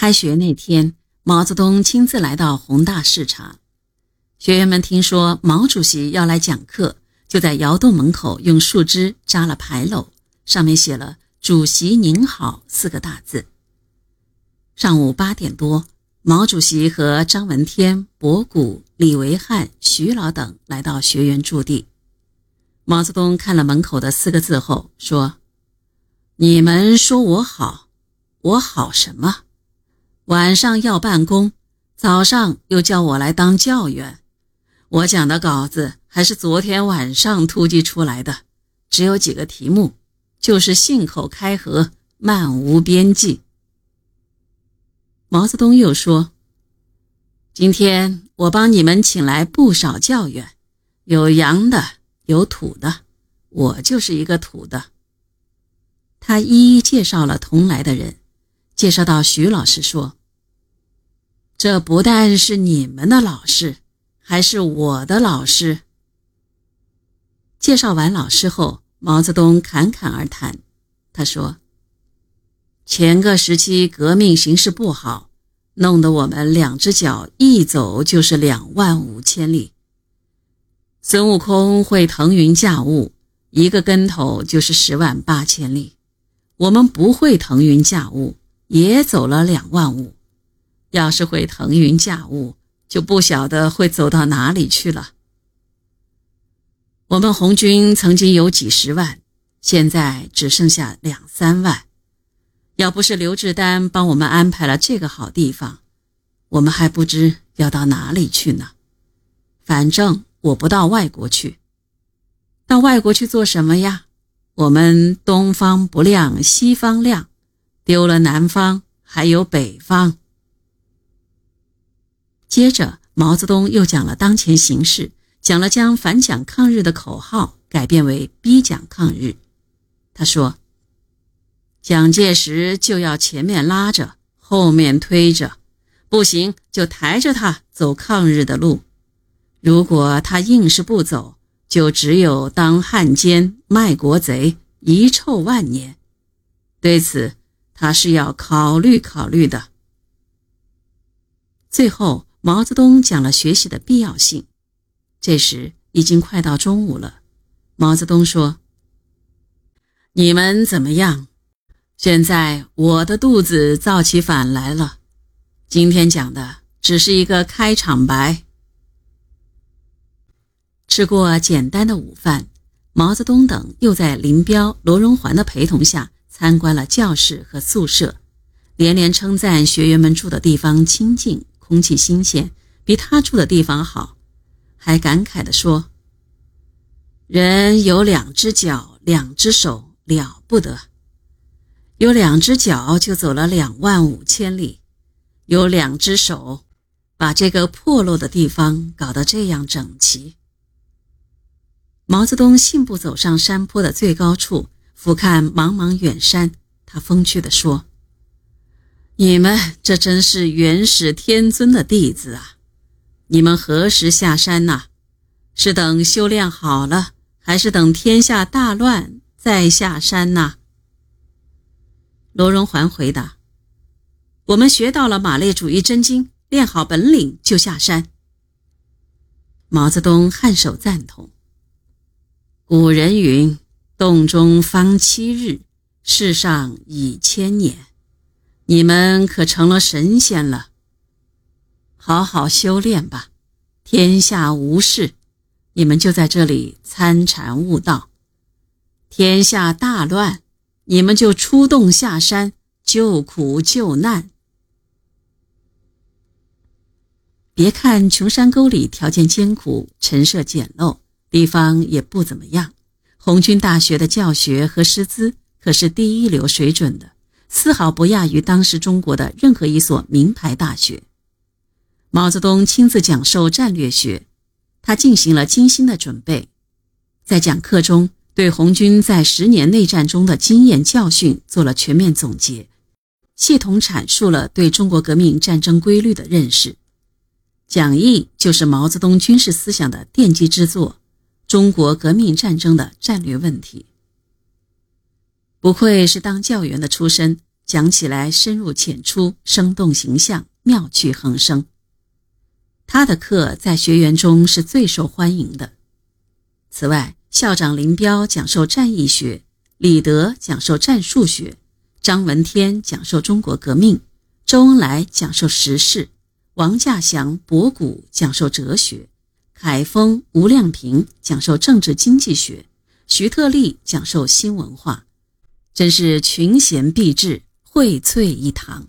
开学那天，毛泽东亲自来到宏大视察。学员们听说毛主席要来讲课，就在窑洞门口用树枝扎了牌楼，上面写了“主席您好”四个大字。上午八点多，毛主席和张闻天、博古、李维汉、徐老等来到学员驻地。毛泽东看了门口的四个字后说：“你们说我好，我好什么？晚上要办公，早上又叫我来当教员。”我讲的稿子还是昨天晚上突击出来的，只有几个题目，就是信口开河，漫无边际。毛泽东又说：“今天我帮你们请来不少教员，有洋的，有土的，我就是一个土的。”他一一介绍了同来的人，介绍到徐老师说：“这不但是你们的老师。”还是我的老师。介绍完老师后，毛泽东侃侃而谈。他说：“前个时期革命形势不好，弄得我们两只脚一走就是两万五千里。孙悟空会腾云驾雾，一个跟头就是十万八千里。我们不会腾云驾雾，也走了两万五。要是会腾云驾雾。”就不晓得会走到哪里去了。我们红军曾经有几十万，现在只剩下两三万。要不是刘志丹帮我们安排了这个好地方，我们还不知要到哪里去呢。反正我不到外国去，到外国去做什么呀？我们东方不亮西方亮，丢了南方还有北方。接着，毛泽东又讲了当前形势，讲了将反蒋抗日的口号改变为逼蒋抗日。他说：“蒋介石就要前面拉着，后面推着，不行就抬着他走抗日的路。如果他硬是不走，就只有当汉奸、卖国贼，遗臭万年。对此，他是要考虑考虑的。”最后。毛泽东讲了学习的必要性。这时已经快到中午了。毛泽东说：“你们怎么样？现在我的肚子造起反来了。今天讲的只是一个开场白。”吃过简单的午饭，毛泽东等又在林彪、罗荣桓的陪同下参观了教室和宿舍，连连称赞学员们住的地方清静。空气新鲜，比他住的地方好，还感慨地说：“人有两只脚，两只手，了不得；有两只脚就走了两万五千里，有两只手，把这个破落的地方搞得这样整齐。”毛泽东信步走上山坡的最高处，俯瞰茫茫远山，他风趣地说。你们这真是元始天尊的弟子啊！你们何时下山呐？是等修炼好了，还是等天下大乱再下山呐？罗荣桓回答：“我们学到了马列主义真经，练好本领就下山。”毛泽东颔首赞同。古人云：“洞中方七日，世上已千年。”你们可成了神仙了。好好修炼吧，天下无事，你们就在这里参禅悟道；天下大乱，你们就出洞下山救苦救难。别看穷山沟里条件艰苦，陈设简陋，地方也不怎么样，红军大学的教学和师资可是第一流水准的。丝毫不亚于当时中国的任何一所名牌大学。毛泽东亲自讲授战略学，他进行了精心的准备，在讲课中对红军在十年内战中的经验教训做了全面总结，系统阐述了对中国革命战争规律的认识。讲义就是毛泽东军事思想的奠基之作，《中国革命战争的战略问题》。不愧是当教员的出身，讲起来深入浅出，生动形象，妙趣横生。他的课在学员中是最受欢迎的。此外，校长林彪讲授战役学，李德讲授战术学，张闻天讲授中国革命，周恩来讲授时事，王稼祥、博古讲授哲学，凯丰、吴亮平讲授政治经济学，徐特立讲授新文化，真是群贤毕至，荟萃一堂。